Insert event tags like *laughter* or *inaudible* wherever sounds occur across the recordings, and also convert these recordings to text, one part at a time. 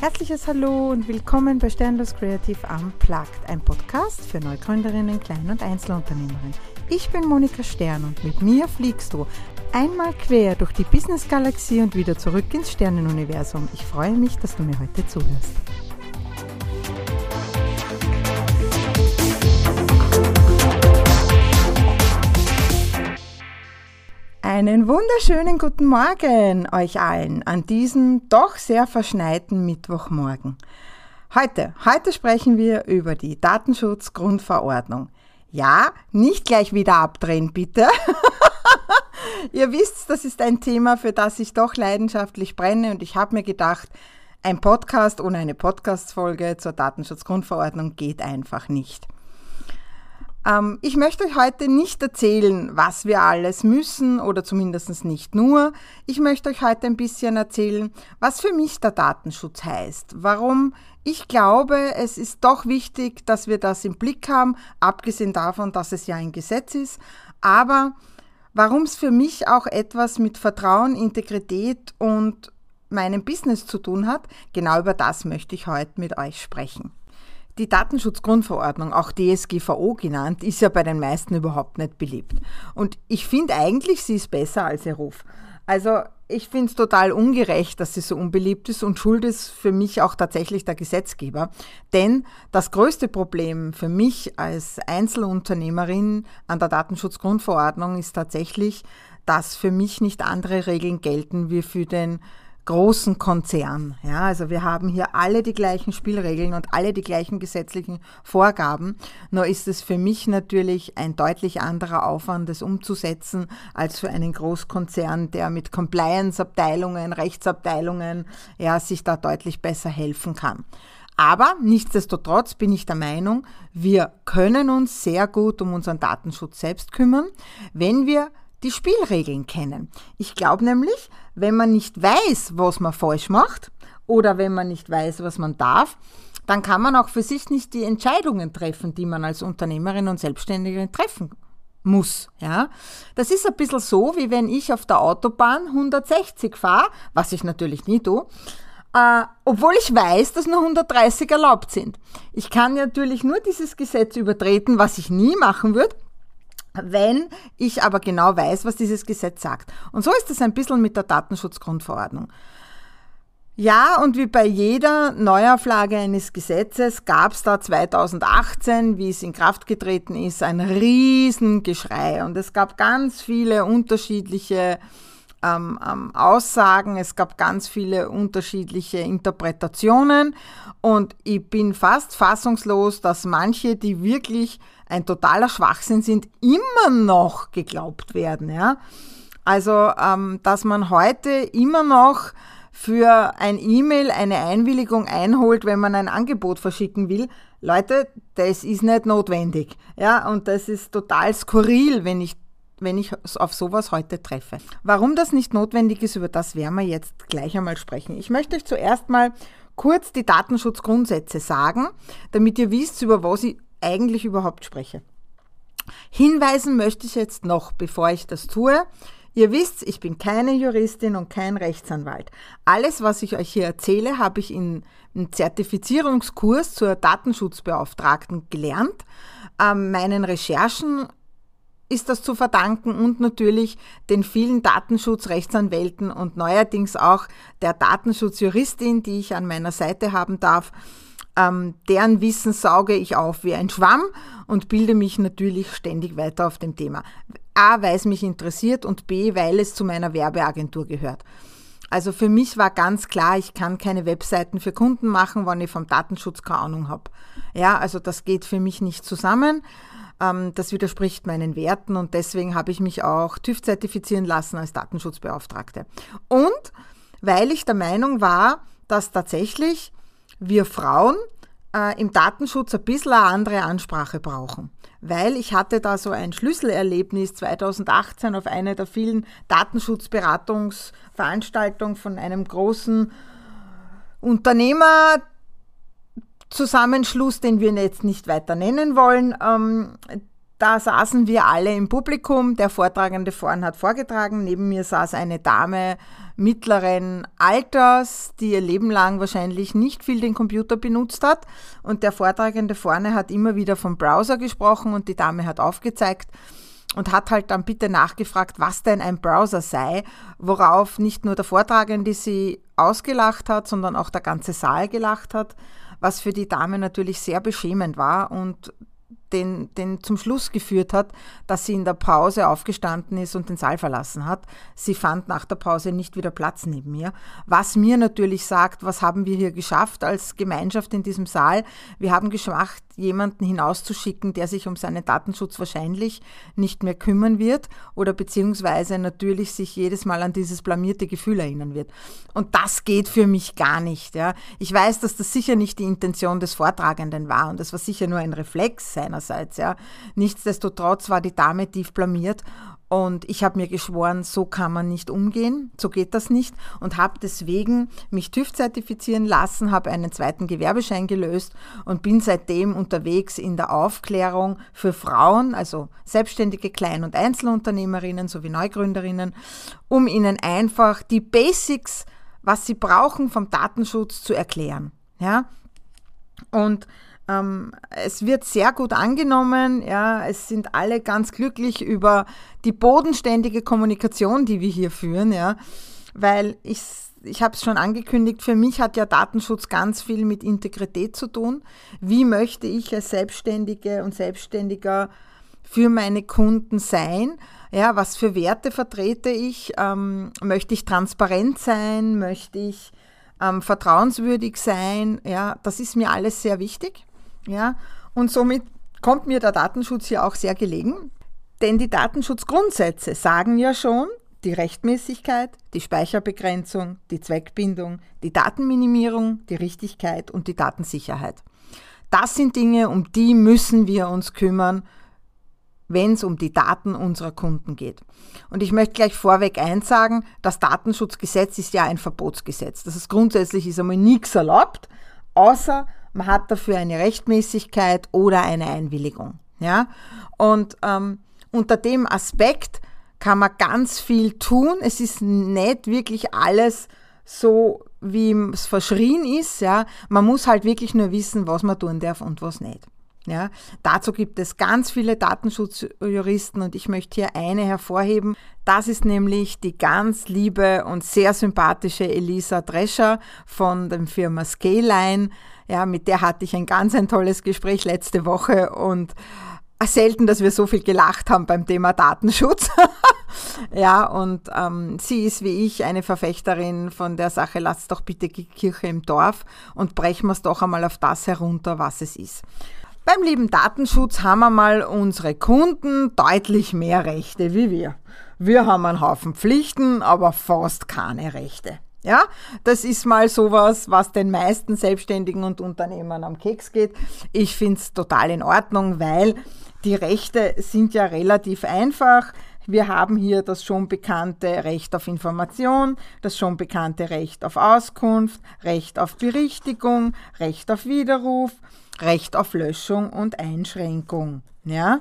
Herzliches Hallo und willkommen bei Sternlos Creative Unplugged, ein Podcast für Neugründerinnen, Klein- und Einzelunternehmerinnen. Ich bin Monika Stern und mit mir fliegst du einmal quer durch die Business-Galaxie und wieder zurück ins Sternenuniversum. Ich freue mich, dass du mir heute zuhörst. Einen wunderschönen guten Morgen euch allen an diesem doch sehr verschneiten Mittwochmorgen. Heute, heute sprechen wir über die Datenschutzgrundverordnung. Ja, nicht gleich wieder abdrehen, bitte. *laughs* Ihr wisst, das ist ein Thema, für das ich doch leidenschaftlich brenne und ich habe mir gedacht, ein Podcast ohne eine Podcast-Folge zur Datenschutzgrundverordnung geht einfach nicht. Ähm, ich möchte euch heute nicht erzählen, was wir alles müssen oder zumindest nicht nur. Ich möchte euch heute ein bisschen erzählen, was für mich der Datenschutz heißt. Warum ich glaube, es ist doch wichtig, dass wir das im Blick haben, abgesehen davon, dass es ja ein Gesetz ist. Aber warum es für mich auch etwas mit Vertrauen, Integrität und meinem Business zu tun hat, genau über das möchte ich heute mit euch sprechen. Die Datenschutzgrundverordnung, auch DSGVO genannt, ist ja bei den meisten überhaupt nicht beliebt. Und ich finde eigentlich, sie ist besser als ihr Ruf. Also ich finde es total ungerecht, dass sie so unbeliebt ist und schuld ist für mich auch tatsächlich der Gesetzgeber. Denn das größte Problem für mich als Einzelunternehmerin an der Datenschutzgrundverordnung ist tatsächlich, dass für mich nicht andere Regeln gelten wie für den großen Konzern. Ja, also wir haben hier alle die gleichen Spielregeln und alle die gleichen gesetzlichen Vorgaben. Nur ist es für mich natürlich ein deutlich anderer Aufwand, das umzusetzen, als für einen Großkonzern, der mit Compliance-Abteilungen, Rechtsabteilungen, ja, sich da deutlich besser helfen kann. Aber nichtsdestotrotz bin ich der Meinung, wir können uns sehr gut um unseren Datenschutz selbst kümmern, wenn wir die Spielregeln kennen. Ich glaube nämlich, wenn man nicht weiß, was man falsch macht oder wenn man nicht weiß, was man darf, dann kann man auch für sich nicht die Entscheidungen treffen, die man als Unternehmerin und Selbstständige treffen muss. Ja? Das ist ein bisschen so, wie wenn ich auf der Autobahn 160 fahre, was ich natürlich nie tue, äh, obwohl ich weiß, dass nur 130 erlaubt sind. Ich kann natürlich nur dieses Gesetz übertreten, was ich nie machen würde, wenn ich aber genau weiß, was dieses Gesetz sagt. Und so ist es ein bisschen mit der Datenschutzgrundverordnung. Ja, und wie bei jeder Neuauflage eines Gesetzes gab es da 2018, wie es in Kraft getreten ist, ein Riesengeschrei. Und es gab ganz viele unterschiedliche ähm, ähm, Aussagen, es gab ganz viele unterschiedliche Interpretationen. Und ich bin fast fassungslos, dass manche, die wirklich ein totaler Schwachsinn sind, immer noch geglaubt werden. Ja? Also, ähm, dass man heute immer noch für ein E-Mail eine Einwilligung einholt, wenn man ein Angebot verschicken will. Leute, das ist nicht notwendig. Ja, und das ist total skurril, wenn ich wenn ich auf sowas heute treffe. Warum das nicht notwendig ist, über das werden wir jetzt gleich einmal sprechen. Ich möchte euch zuerst mal kurz die Datenschutzgrundsätze sagen, damit ihr wisst, über was ich eigentlich überhaupt spreche. Hinweisen möchte ich jetzt noch, bevor ich das tue. Ihr wisst, ich bin keine Juristin und kein Rechtsanwalt. Alles, was ich euch hier erzähle, habe ich in einem Zertifizierungskurs zur Datenschutzbeauftragten gelernt. Ähm, meinen Recherchen ist das zu verdanken und natürlich den vielen Datenschutzrechtsanwälten und neuerdings auch der Datenschutzjuristin, die ich an meiner Seite haben darf. Ähm, deren Wissen sauge ich auf wie ein Schwamm und bilde mich natürlich ständig weiter auf dem Thema. A, weil es mich interessiert und B, weil es zu meiner Werbeagentur gehört. Also für mich war ganz klar, ich kann keine Webseiten für Kunden machen, wenn ich vom Datenschutz keine Ahnung habe. Ja, also das geht für mich nicht zusammen. Ähm, das widerspricht meinen Werten und deswegen habe ich mich auch TÜV zertifizieren lassen als Datenschutzbeauftragte. Und weil ich der Meinung war, dass tatsächlich wir Frauen äh, im Datenschutz ein bisschen eine andere Ansprache brauchen. Weil ich hatte da so ein Schlüsselerlebnis 2018 auf einer der vielen Datenschutzberatungsveranstaltungen von einem großen Unternehmer, Zusammenschluss, den wir jetzt nicht weiter nennen wollen, ähm, da saßen wir alle im Publikum. Der Vortragende vorn hat vorgetragen. Neben mir saß eine Dame mittleren Alters, die ihr Leben lang wahrscheinlich nicht viel den Computer benutzt hat. Und der Vortragende vorne hat immer wieder vom Browser gesprochen und die Dame hat aufgezeigt und hat halt dann bitte nachgefragt, was denn ein Browser sei, worauf nicht nur der Vortragende sie ausgelacht hat, sondern auch der ganze Saal gelacht hat, was für die Dame natürlich sehr beschämend war und den, den zum Schluss geführt hat, dass sie in der Pause aufgestanden ist und den Saal verlassen hat. Sie fand nach der Pause nicht wieder Platz neben mir. Was mir natürlich sagt, was haben wir hier geschafft als Gemeinschaft in diesem Saal? Wir haben geschafft, jemanden hinauszuschicken, der sich um seinen Datenschutz wahrscheinlich nicht mehr kümmern wird oder beziehungsweise natürlich sich jedes Mal an dieses blamierte Gefühl erinnern wird. Und das geht für mich gar nicht. Ja. Ich weiß, dass das sicher nicht die Intention des Vortragenden war und das war sicher nur ein Reflex seinerseits. Ja. Nichtsdestotrotz war die Dame tief blamiert und ich habe mir geschworen, so kann man nicht umgehen, so geht das nicht und habe deswegen mich TÜV zertifizieren lassen, habe einen zweiten Gewerbeschein gelöst und bin seitdem unterwegs in der Aufklärung für Frauen, also selbstständige Klein- und Einzelunternehmerinnen sowie Neugründerinnen, um ihnen einfach die Basics, was sie brauchen vom Datenschutz zu erklären. Ja? Und es wird sehr gut angenommen. Ja, es sind alle ganz glücklich über die bodenständige Kommunikation, die wir hier führen. Ja, weil ich ich habe es schon angekündigt, für mich hat ja Datenschutz ganz viel mit Integrität zu tun. Wie möchte ich als Selbstständige und Selbstständiger für meine Kunden sein? Ja, was für Werte vertrete ich? Ähm, möchte ich transparent sein? Möchte ich ähm, vertrauenswürdig sein? Ja, das ist mir alles sehr wichtig. Ja? Und somit kommt mir der Datenschutz hier auch sehr gelegen, denn die Datenschutzgrundsätze sagen ja schon, die Rechtmäßigkeit, die Speicherbegrenzung, die Zweckbindung, die Datenminimierung, die Richtigkeit und die Datensicherheit. Das sind Dinge, um die müssen wir uns kümmern, wenn es um die Daten unserer Kunden geht. Und ich möchte gleich vorweg eins sagen, das Datenschutzgesetz ist ja ein Verbotsgesetz. Das ist grundsätzlich ist einmal nichts erlaubt, außer man hat dafür eine Rechtmäßigkeit oder eine Einwilligung. Ja? Und ähm, unter dem Aspekt kann man ganz viel tun. Es ist nicht wirklich alles so, wie es verschrien ist. Ja? Man muss halt wirklich nur wissen, was man tun darf und was nicht. Ja, dazu gibt es ganz viele Datenschutzjuristen und ich möchte hier eine hervorheben. Das ist nämlich die ganz liebe und sehr sympathische Elisa Drescher von der Firma Scaline. Ja, mit der hatte ich ein ganz ein tolles Gespräch letzte Woche und selten, dass wir so viel gelacht haben beim Thema Datenschutz. *laughs* ja, und ähm, sie ist wie ich eine Verfechterin von der Sache, lasst doch bitte die Kirche im Dorf und brechen wir es doch einmal auf das herunter, was es ist. Beim lieben Datenschutz haben wir mal unsere Kunden deutlich mehr Rechte wie wir. Wir haben einen Haufen Pflichten, aber fast keine Rechte. Ja, das ist mal sowas, was den meisten Selbstständigen und Unternehmern am Keks geht. Ich finde es total in Ordnung, weil die Rechte sind ja relativ einfach. Wir haben hier das schon bekannte Recht auf Information, das schon bekannte Recht auf Auskunft, Recht auf Berichtigung, Recht auf Widerruf, Recht auf Löschung und Einschränkung. Ja?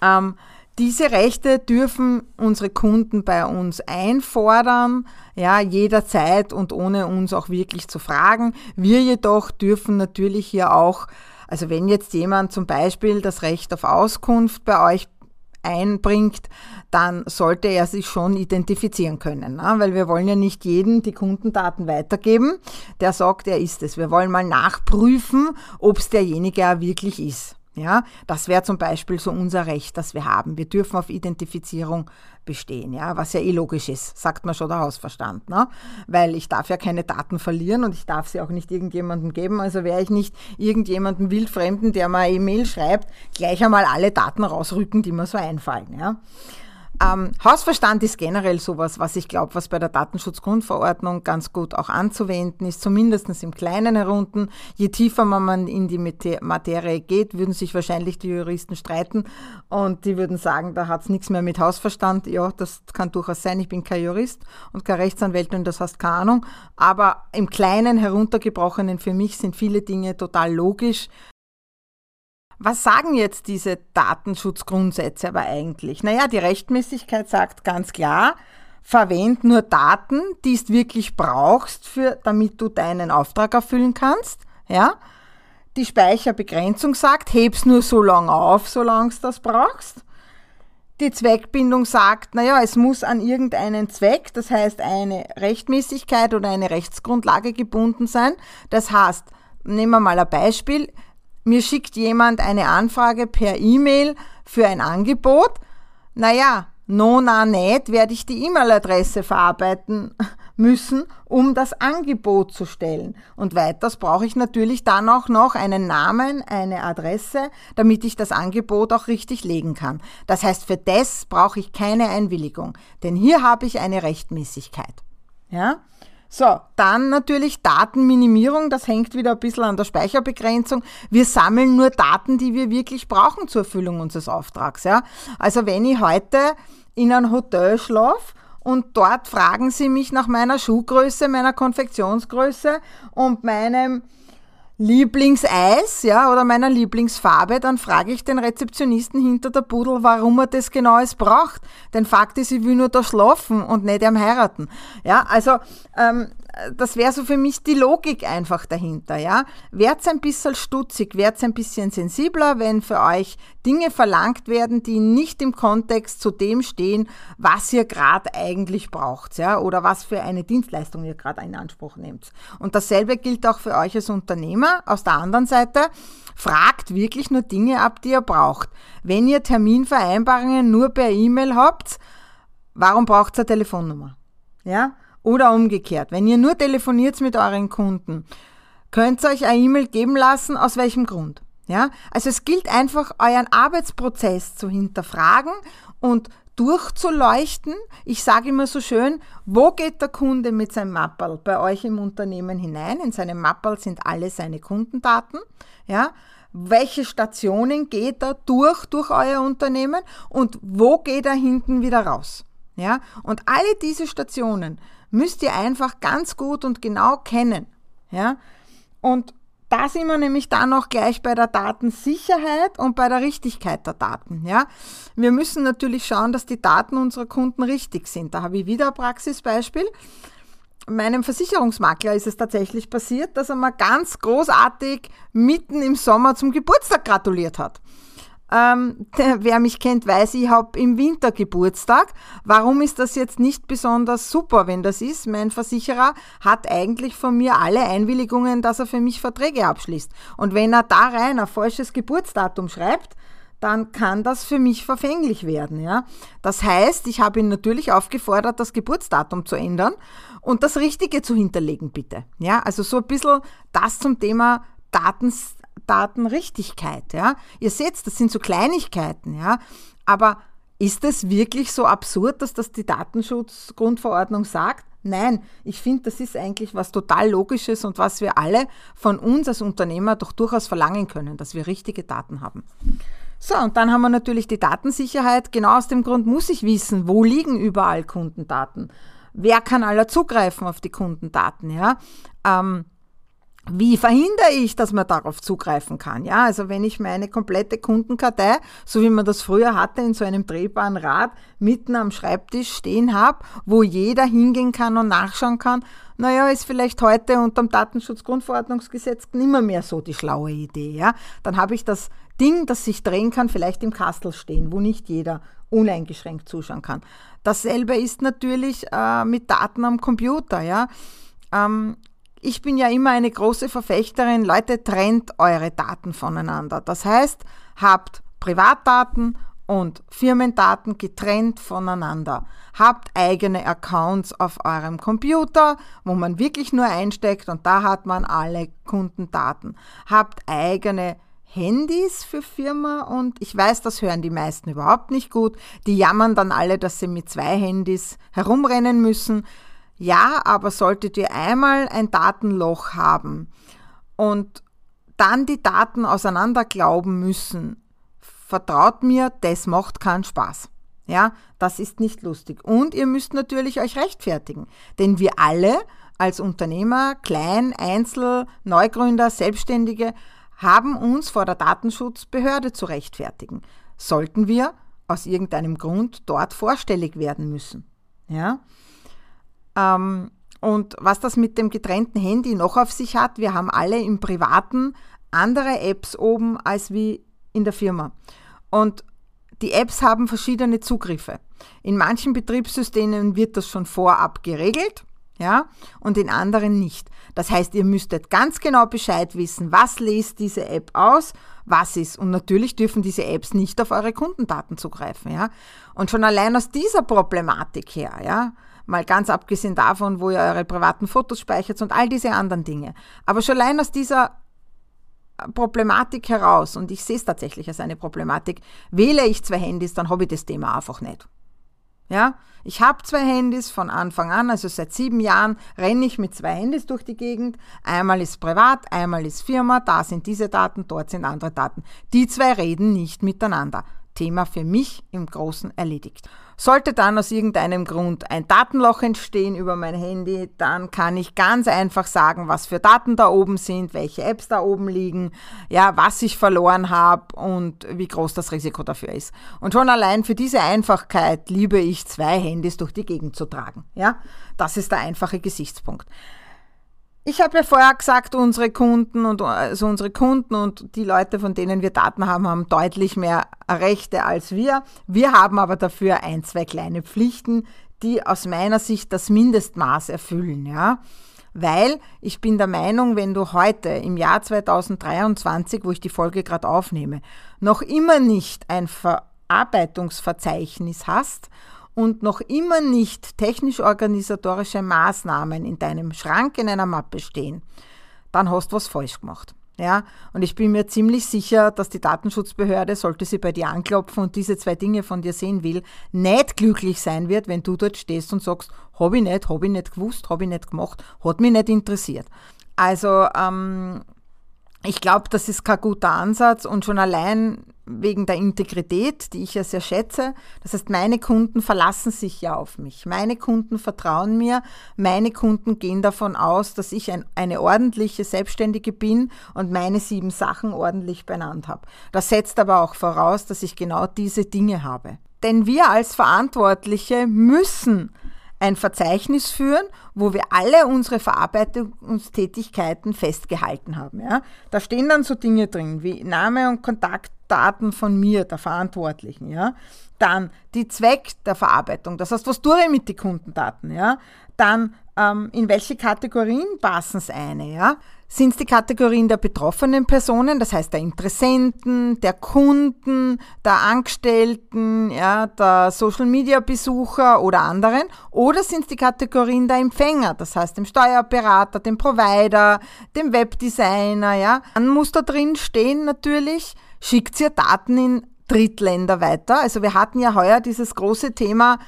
Ähm, diese Rechte dürfen unsere Kunden bei uns einfordern, ja, jederzeit und ohne uns auch wirklich zu fragen. Wir jedoch dürfen natürlich hier auch, also wenn jetzt jemand zum Beispiel das Recht auf Auskunft bei euch einbringt, dann sollte er sich schon identifizieren können, ne? weil wir wollen ja nicht jedem die Kundendaten weitergeben, der sagt, er ist es. Wir wollen mal nachprüfen, ob es derjenige wirklich ist. Ja, das wäre zum Beispiel so unser Recht, das wir haben. Wir dürfen auf Identifizierung bestehen, ja, was ja eh logisch ist, sagt man schon der Hausverstand, ne? Weil ich darf ja keine Daten verlieren und ich darf sie auch nicht irgendjemandem geben. Also wäre ich nicht irgendjemandem Wildfremden, der mal E-Mail schreibt, gleich einmal alle Daten rausrücken, die mir so einfallen, ja. Ähm, Hausverstand ist generell sowas, was ich glaube, was bei der Datenschutzgrundverordnung ganz gut auch anzuwenden ist, zumindest im Kleinen herunten. Je tiefer man in die Materie geht, würden sich wahrscheinlich die Juristen streiten und die würden sagen, da hat es nichts mehr mit Hausverstand. Ja, das kann durchaus sein. Ich bin kein Jurist und kein Rechtsanwältin und das heißt keine Ahnung. Aber im Kleinen heruntergebrochenen für mich sind viele Dinge total logisch was sagen jetzt diese Datenschutzgrundsätze aber eigentlich? Naja, die Rechtmäßigkeit sagt ganz klar, verwend nur Daten, die du wirklich brauchst, für, damit du deinen Auftrag erfüllen kannst. Ja? Die Speicherbegrenzung sagt, heb's nur so lange auf, solange du das brauchst. Die Zweckbindung sagt, naja, es muss an irgendeinen Zweck, das heißt eine Rechtmäßigkeit oder eine Rechtsgrundlage gebunden sein. Das heißt, nehmen wir mal ein Beispiel, mir schickt jemand eine Anfrage per E-Mail für ein Angebot. Naja, no, na, nicht, werde ich die E-Mail-Adresse verarbeiten *laughs* müssen, um das Angebot zu stellen. Und weiters brauche ich natürlich dann auch noch einen Namen, eine Adresse, damit ich das Angebot auch richtig legen kann. Das heißt, für das brauche ich keine Einwilligung, denn hier habe ich eine Rechtmäßigkeit. Ja? So, dann natürlich Datenminimierung, das hängt wieder ein bisschen an der Speicherbegrenzung. Wir sammeln nur Daten, die wir wirklich brauchen zur Erfüllung unseres Auftrags. Ja? Also wenn ich heute in ein Hotel schlafe und dort fragen sie mich nach meiner Schuhgröße, meiner Konfektionsgröße und meinem Lieblingseis, ja, oder meiner Lieblingsfarbe, dann frage ich den Rezeptionisten hinter der Pudel, warum er das genau es braucht. Denn Fakt ist, ich will nur da schlafen und nicht am heiraten. Ja, also ähm, das wäre so für mich die Logik einfach dahinter, ja. Werdet ein bisschen stutzig, werdet ein bisschen sensibler, wenn für euch Dinge verlangt werden, die nicht im Kontext zu dem stehen, was ihr gerade eigentlich braucht, ja, oder was für eine Dienstleistung ihr gerade in Anspruch nehmt. Und dasselbe gilt auch für euch als Unternehmer. Aus der anderen Seite, fragt wirklich nur Dinge ab, die ihr braucht. Wenn ihr Terminvereinbarungen nur per E-Mail habt, warum braucht ihr eine Telefonnummer? Ja? Oder umgekehrt, wenn ihr nur telefoniert mit euren Kunden, könnt ihr euch eine E-Mail geben lassen, aus welchem Grund. Ja? Also es gilt einfach, euren Arbeitsprozess zu hinterfragen und durchzuleuchten. Ich sage immer so schön, wo geht der Kunde mit seinem Mappel bei euch im Unternehmen hinein? In seinem Mappel sind alle seine Kundendaten. Ja? Welche Stationen geht er durch, durch euer Unternehmen und wo geht er hinten wieder raus? Ja? Und alle diese Stationen müsst ihr einfach ganz gut und genau kennen. Ja? Und da sind wir nämlich dann noch gleich bei der Datensicherheit und bei der Richtigkeit der Daten. Ja? Wir müssen natürlich schauen, dass die Daten unserer Kunden richtig sind. Da habe ich wieder ein Praxisbeispiel. Meinem Versicherungsmakler ist es tatsächlich passiert, dass er mal ganz großartig mitten im Sommer zum Geburtstag gratuliert hat. Ähm, *laughs* wer mich kennt, weiß, ich habe im Winter Geburtstag. Warum ist das jetzt nicht besonders super, wenn das ist? Mein Versicherer hat eigentlich von mir alle Einwilligungen, dass er für mich Verträge abschließt. Und wenn er da rein ein falsches Geburtsdatum schreibt, dann kann das für mich verfänglich werden. Ja? Das heißt, ich habe ihn natürlich aufgefordert, das Geburtsdatum zu ändern und das Richtige zu hinterlegen, bitte. Ja? Also so ein bisschen das zum Thema Datens Datenrichtigkeit. Ja? Ihr seht, das sind so Kleinigkeiten, ja. Aber ist es wirklich so absurd, dass das die Datenschutzgrundverordnung sagt? Nein, ich finde, das ist eigentlich was total Logisches und was wir alle von uns als Unternehmer doch durchaus verlangen können, dass wir richtige Daten haben. So, und dann haben wir natürlich die Datensicherheit. Genau aus dem Grund muss ich wissen, wo liegen überall Kundendaten? Wer kann aller zugreifen auf die Kundendaten? Ja? Ähm, wie verhindere ich, dass man darauf zugreifen kann? Ja, also wenn ich meine komplette Kundenkartei, so wie man das früher hatte, in so einem drehbaren Rad mitten am Schreibtisch stehen habe, wo jeder hingehen kann und nachschauen kann, naja, ist vielleicht heute unter dem Datenschutzgrundverordnungsgesetz nimmer mehr so die schlaue Idee. Ja, dann habe ich das Ding, das sich drehen kann, vielleicht im Kastel stehen, wo nicht jeder uneingeschränkt zuschauen kann. Dasselbe ist natürlich äh, mit Daten am Computer. Ja. Ähm, ich bin ja immer eine große Verfechterin, Leute, trennt eure Daten voneinander. Das heißt, habt Privatdaten und Firmendaten getrennt voneinander. Habt eigene Accounts auf eurem Computer, wo man wirklich nur einsteckt und da hat man alle Kundendaten. Habt eigene Handys für Firma und ich weiß, das hören die meisten überhaupt nicht gut. Die jammern dann alle, dass sie mit zwei Handys herumrennen müssen. Ja, aber solltet ihr einmal ein Datenloch haben und dann die Daten auseinanderglauben müssen, vertraut mir, das macht keinen Spaß. Ja, das ist nicht lustig. Und ihr müsst natürlich euch rechtfertigen. Denn wir alle als Unternehmer, Klein, Einzel, Neugründer, Selbstständige, haben uns vor der Datenschutzbehörde zu rechtfertigen. Sollten wir aus irgendeinem Grund dort vorstellig werden müssen. Ja? Ähm, und was das mit dem getrennten Handy noch auf sich hat, wir haben alle im Privaten andere Apps oben als wie in der Firma. Und die Apps haben verschiedene Zugriffe. In manchen Betriebssystemen wird das schon vorab geregelt, ja, und in anderen nicht. Das heißt, ihr müsstet ganz genau Bescheid wissen, was lest diese App aus, was ist. Und natürlich dürfen diese Apps nicht auf eure Kundendaten zugreifen, ja. Und schon allein aus dieser Problematik her, ja, mal ganz abgesehen davon, wo ihr eure privaten Fotos speichert und all diese anderen Dinge. Aber schon allein aus dieser Problematik heraus, und ich sehe es tatsächlich als eine Problematik, wähle ich zwei Handys, dann habe ich das Thema einfach nicht. Ja, ich habe zwei Handys von Anfang an, also seit sieben Jahren renne ich mit zwei Handys durch die Gegend. Einmal ist privat, einmal ist Firma, da sind diese Daten, dort sind andere Daten. Die zwei reden nicht miteinander. Thema für mich im Großen erledigt. Sollte dann aus irgendeinem Grund ein Datenloch entstehen über mein Handy, dann kann ich ganz einfach sagen, was für Daten da oben sind, welche Apps da oben liegen, ja, was ich verloren habe und wie groß das Risiko dafür ist. Und schon allein für diese Einfachkeit liebe ich zwei Handys durch die Gegend zu tragen. Ja, das ist der einfache Gesichtspunkt. Ich habe ja vorher gesagt, unsere Kunden und also unsere Kunden und die Leute, von denen wir Daten haben, haben deutlich mehr Rechte als wir. Wir haben aber dafür ein, zwei kleine Pflichten, die aus meiner Sicht das Mindestmaß erfüllen, ja. Weil ich bin der Meinung, wenn du heute im Jahr 2023, wo ich die Folge gerade aufnehme, noch immer nicht ein Verarbeitungsverzeichnis hast und noch immer nicht technisch-organisatorische Maßnahmen in deinem Schrank in einer Mappe stehen, dann hast du was falsch gemacht. Ja, und ich bin mir ziemlich sicher, dass die Datenschutzbehörde, sollte sie bei dir anklopfen und diese zwei Dinge von dir sehen will, nicht glücklich sein wird, wenn du dort stehst und sagst, habe ich nicht, habe ich nicht gewusst, habe ich nicht gemacht, hat mich nicht interessiert. Also ähm, ich glaube, das ist kein guter Ansatz und schon allein wegen der Integrität, die ich ja sehr schätze. Das heißt, meine Kunden verlassen sich ja auf mich. Meine Kunden vertrauen mir. Meine Kunden gehen davon aus, dass ich ein, eine ordentliche Selbstständige bin und meine sieben Sachen ordentlich benannt habe. Das setzt aber auch voraus, dass ich genau diese Dinge habe. Denn wir als Verantwortliche müssen ein Verzeichnis führen, wo wir alle unsere Verarbeitungstätigkeiten festgehalten haben. Ja? Da stehen dann so Dinge drin wie Name und Kontaktdaten von mir, der Verantwortlichen. Ja? Dann die Zweck der Verarbeitung, das heißt, was tue ich mit den Kundendaten? Ja? Dann ähm, in welche Kategorien passen es eine? Ja? Sind es die Kategorien der betroffenen Personen, das heißt der Interessenten, der Kunden, der Angestellten, ja, der Social-Media-Besucher oder anderen? Oder sind es die Kategorien der Empfänger, das heißt dem Steuerberater, dem Provider, dem Webdesigner? Ja? Dann muss da drin stehen natürlich, schickt ihr Daten in Drittländer weiter. Also wir hatten ja heuer dieses große Thema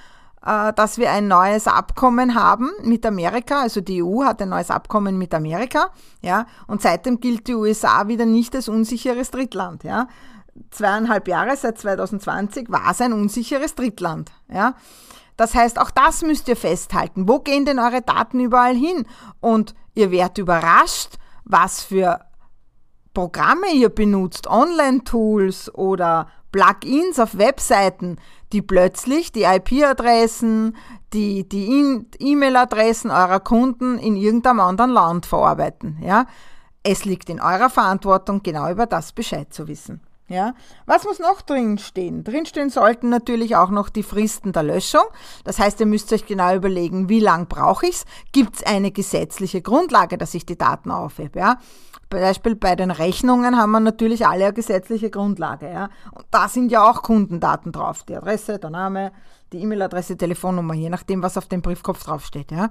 äh, dass wir ein neues Abkommen haben mit Amerika. Also die EU hat ein neues Abkommen mit Amerika, ja, und seitdem gilt die USA wieder nicht als unsicheres Drittland, ja. Zweieinhalb Jahre seit 2020 war es ein unsicheres Drittland, ja. Das heißt, auch das müsst ihr festhalten. Wo gehen denn eure Daten überall hin? Und ihr werdet überrascht, was für Programme ihr benutzt, Online-Tools oder Plugins auf Webseiten, die plötzlich die IP-Adressen, die, die E-Mail-Adressen eurer Kunden in irgendeinem anderen Land verarbeiten. Ja? Es liegt in eurer Verantwortung, genau über das Bescheid zu wissen. Ja, was muss noch drinstehen? Drinstehen sollten natürlich auch noch die Fristen der Löschung. Das heißt, ihr müsst euch genau überlegen, wie lang brauche ich es? Gibt es eine gesetzliche Grundlage, dass ich die Daten aufhebe? Ja? Beispiel bei den Rechnungen haben wir natürlich alle eine gesetzliche Grundlage. Ja? Und da sind ja auch Kundendaten drauf. Die Adresse, der Name, die E-Mail-Adresse, Telefonnummer, je nachdem, was auf dem Briefkopf draufsteht. Ja?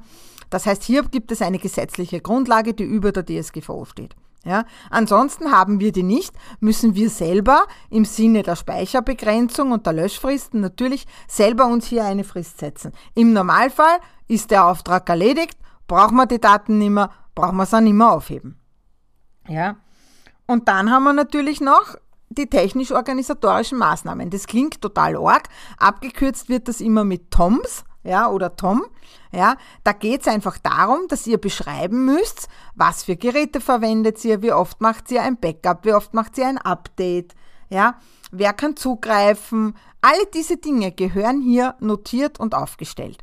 Das heißt, hier gibt es eine gesetzliche Grundlage, die über der DSGVO steht. Ja, ansonsten haben wir die nicht, müssen wir selber im Sinne der Speicherbegrenzung und der Löschfristen natürlich selber uns hier eine Frist setzen. Im Normalfall ist der Auftrag erledigt, brauchen wir die Daten nicht mehr, brauchen wir sie nicht mehr aufheben. Ja? Und dann haben wir natürlich noch die technisch-organisatorischen Maßnahmen. Das klingt total arg. Abgekürzt wird das immer mit TOMS. ja, oder Tom, ja, da geht es einfach darum, dass ihr beschreiben müsst, was für Geräte verwendet ihr, wie oft macht ihr ein Backup, wie oft macht ihr ein Update, ja, wer kann zugreifen. Alle diese Dinge gehören hier notiert und aufgestellt.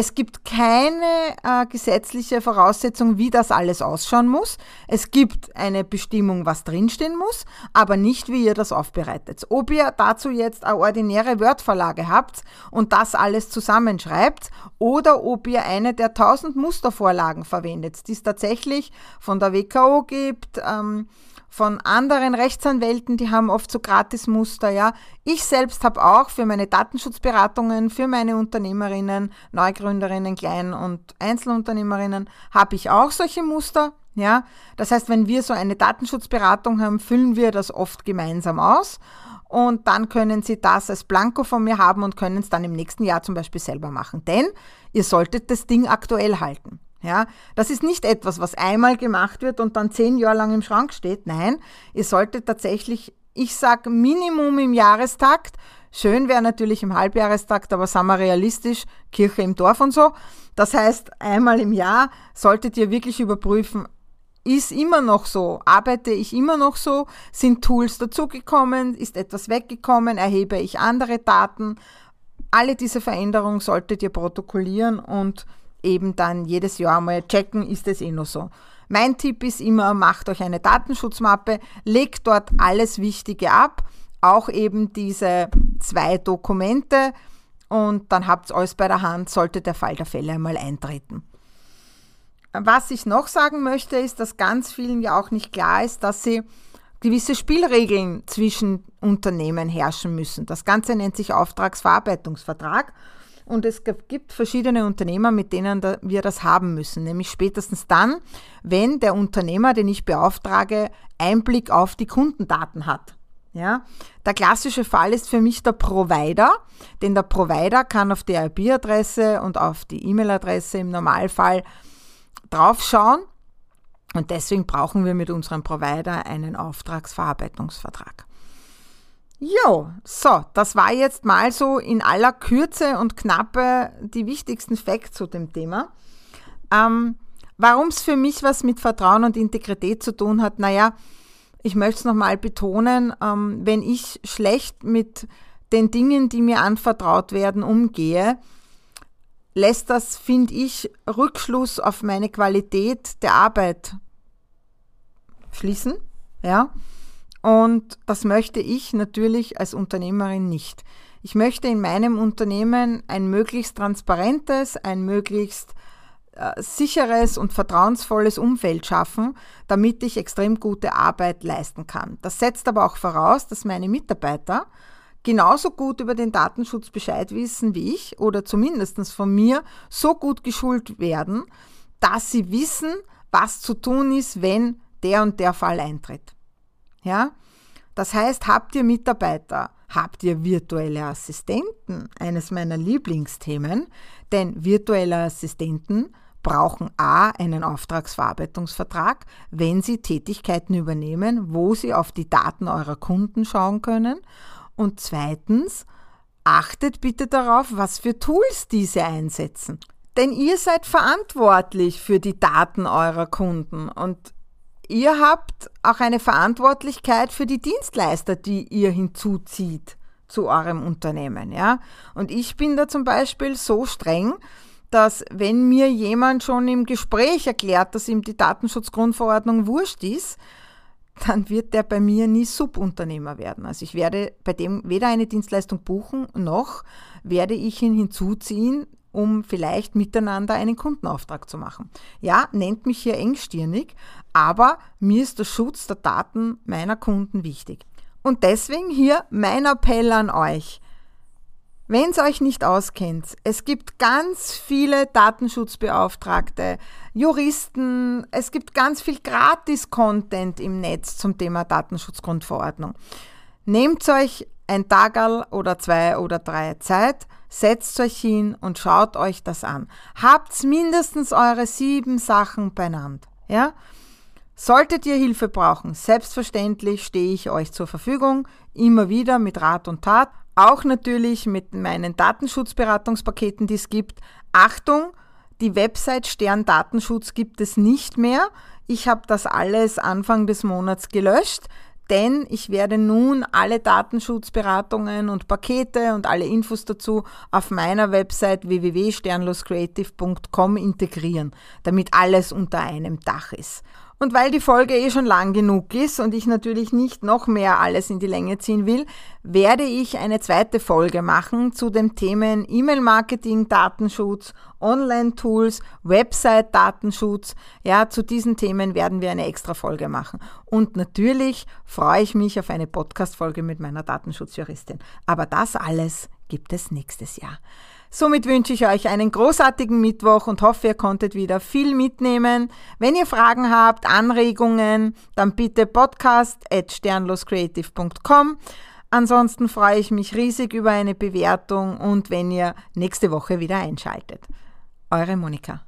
Es gibt keine äh, gesetzliche Voraussetzung, wie das alles ausschauen muss. Es gibt eine Bestimmung, was drinstehen muss, aber nicht, wie ihr das aufbereitet. Ob ihr dazu jetzt eine ordinäre Word-Vorlage habt und das alles zusammenschreibt oder ob ihr eine der 1000 Mustervorlagen verwendet, die es tatsächlich von der WKO gibt, ähm, von anderen Rechtsanwälten, die haben oft so Gratismuster, ja. Ich selbst habe auch für meine Datenschutzberatungen, für meine Unternehmerinnen, Neugründerinnen, Klein- und Einzelunternehmerinnen, habe ich auch solche Muster, ja. Das heißt, wenn wir so eine Datenschutzberatung haben, füllen wir das oft gemeinsam aus und dann können Sie das als Blanko von mir haben und können es dann im nächsten Jahr zum Beispiel selber machen. Denn ihr solltet das Ding aktuell halten. Ja, das ist nicht etwas, was einmal gemacht wird und dann zehn Jahre lang im Schrank steht. Nein, ihr solltet tatsächlich, ich sage Minimum im Jahrestakt. Schön wäre natürlich im Halbjahrestakt, aber sagen wir realistisch, Kirche im Dorf und so. Das heißt, einmal im Jahr solltet ihr wirklich überprüfen, ist immer noch so, arbeite ich immer noch so, sind Tools dazugekommen, ist etwas weggekommen, erhebe ich andere Daten. Alle diese Veränderungen solltet ihr protokollieren und eben dann jedes Jahr mal checken, ist es eh noch so. Mein Tipp ist immer, macht euch eine Datenschutzmappe, legt dort alles Wichtige ab, auch eben diese zwei Dokumente und dann habt ihr alles bei der Hand, sollte der Fall der Fälle einmal eintreten. Was ich noch sagen möchte, ist, dass ganz vielen ja auch nicht klar ist, dass sie gewisse Spielregeln zwischen Unternehmen herrschen müssen. Das Ganze nennt sich Auftragsverarbeitungsvertrag und es gibt verschiedene Unternehmer, mit denen wir das haben müssen, nämlich spätestens dann, wenn der Unternehmer, den ich beauftrage, Einblick auf die Kundendaten hat. Ja, der klassische Fall ist für mich der Provider, denn der Provider kann auf die IP-Adresse und auf die E-Mail-Adresse im Normalfall draufschauen und deswegen brauchen wir mit unserem Provider einen Auftragsverarbeitungsvertrag. Jo, so, das war jetzt mal so in aller Kürze und Knappe die wichtigsten Facts zu dem Thema. Ähm, Warum es für mich was mit Vertrauen und Integrität zu tun hat, naja, ich möchte es nochmal betonen, ähm, wenn ich schlecht mit den Dingen, die mir anvertraut werden, umgehe, lässt das, finde ich, Rückschluss auf meine Qualität der Arbeit schließen. Ja? Und das möchte ich natürlich als Unternehmerin nicht. Ich möchte in meinem Unternehmen ein möglichst transparentes, ein möglichst äh, sicheres und vertrauensvolles Umfeld schaffen, damit ich extrem gute Arbeit leisten kann. Das setzt aber auch voraus, dass meine Mitarbeiter genauso gut über den Datenschutz Bescheid wissen wie ich oder zumindest von mir so gut geschult werden, dass sie wissen, was zu tun ist, wenn der und der Fall eintritt. Ja? Das heißt, habt ihr Mitarbeiter, habt ihr virtuelle Assistenten, eines meiner Lieblingsthemen, denn virtuelle Assistenten brauchen A einen Auftragsverarbeitungsvertrag, wenn sie Tätigkeiten übernehmen, wo sie auf die Daten eurer Kunden schauen können. Und zweitens, achtet bitte darauf, was für Tools diese einsetzen. Denn ihr seid verantwortlich für die Daten eurer Kunden und Ihr habt auch eine Verantwortlichkeit für die Dienstleister, die ihr hinzuzieht zu eurem Unternehmen, ja. Und ich bin da zum Beispiel so streng, dass wenn mir jemand schon im Gespräch erklärt, dass ihm die Datenschutzgrundverordnung wurscht ist, dann wird der bei mir nie Subunternehmer werden. Also ich werde bei dem weder eine Dienstleistung buchen, noch werde ich ihn hinzuziehen, um vielleicht miteinander einen Kundenauftrag zu machen. Ja, nennt mich hier engstirnig, aber mir ist der Schutz der Daten meiner Kunden wichtig. Und deswegen hier mein Appell an euch. Wenn es euch nicht auskennt, es gibt ganz viele Datenschutzbeauftragte, Juristen, es gibt ganz viel Gratis-Content im Netz zum Thema Datenschutzgrundverordnung. Nehmt euch ein Tagal oder zwei oder drei Zeit, setzt euch hin und schaut euch das an. Habt mindestens eure sieben Sachen beieinander. Ja? Solltet ihr Hilfe brauchen, selbstverständlich stehe ich euch zur Verfügung, immer wieder mit Rat und Tat. auch natürlich mit meinen Datenschutzberatungspaketen, die es gibt. Achtung, die Website Stern Datenschutz gibt es nicht mehr. Ich habe das alles Anfang des Monats gelöscht denn ich werde nun alle Datenschutzberatungen und Pakete und alle Infos dazu auf meiner Website www.sternloscreative.com integrieren, damit alles unter einem Dach ist. Und weil die Folge eh schon lang genug ist und ich natürlich nicht noch mehr alles in die Länge ziehen will, werde ich eine zweite Folge machen zu den Themen E-Mail-Marketing, Datenschutz, Online-Tools, Website-Datenschutz. Ja, zu diesen Themen werden wir eine extra Folge machen. Und natürlich freue ich mich auf eine Podcast-Folge mit meiner Datenschutzjuristin. Aber das alles gibt es nächstes Jahr. Somit wünsche ich euch einen großartigen Mittwoch und hoffe, ihr konntet wieder viel mitnehmen. Wenn ihr Fragen habt, Anregungen, dann bitte podcast at sternloscreative.com. Ansonsten freue ich mich riesig über eine Bewertung und wenn ihr nächste Woche wieder einschaltet. Eure Monika.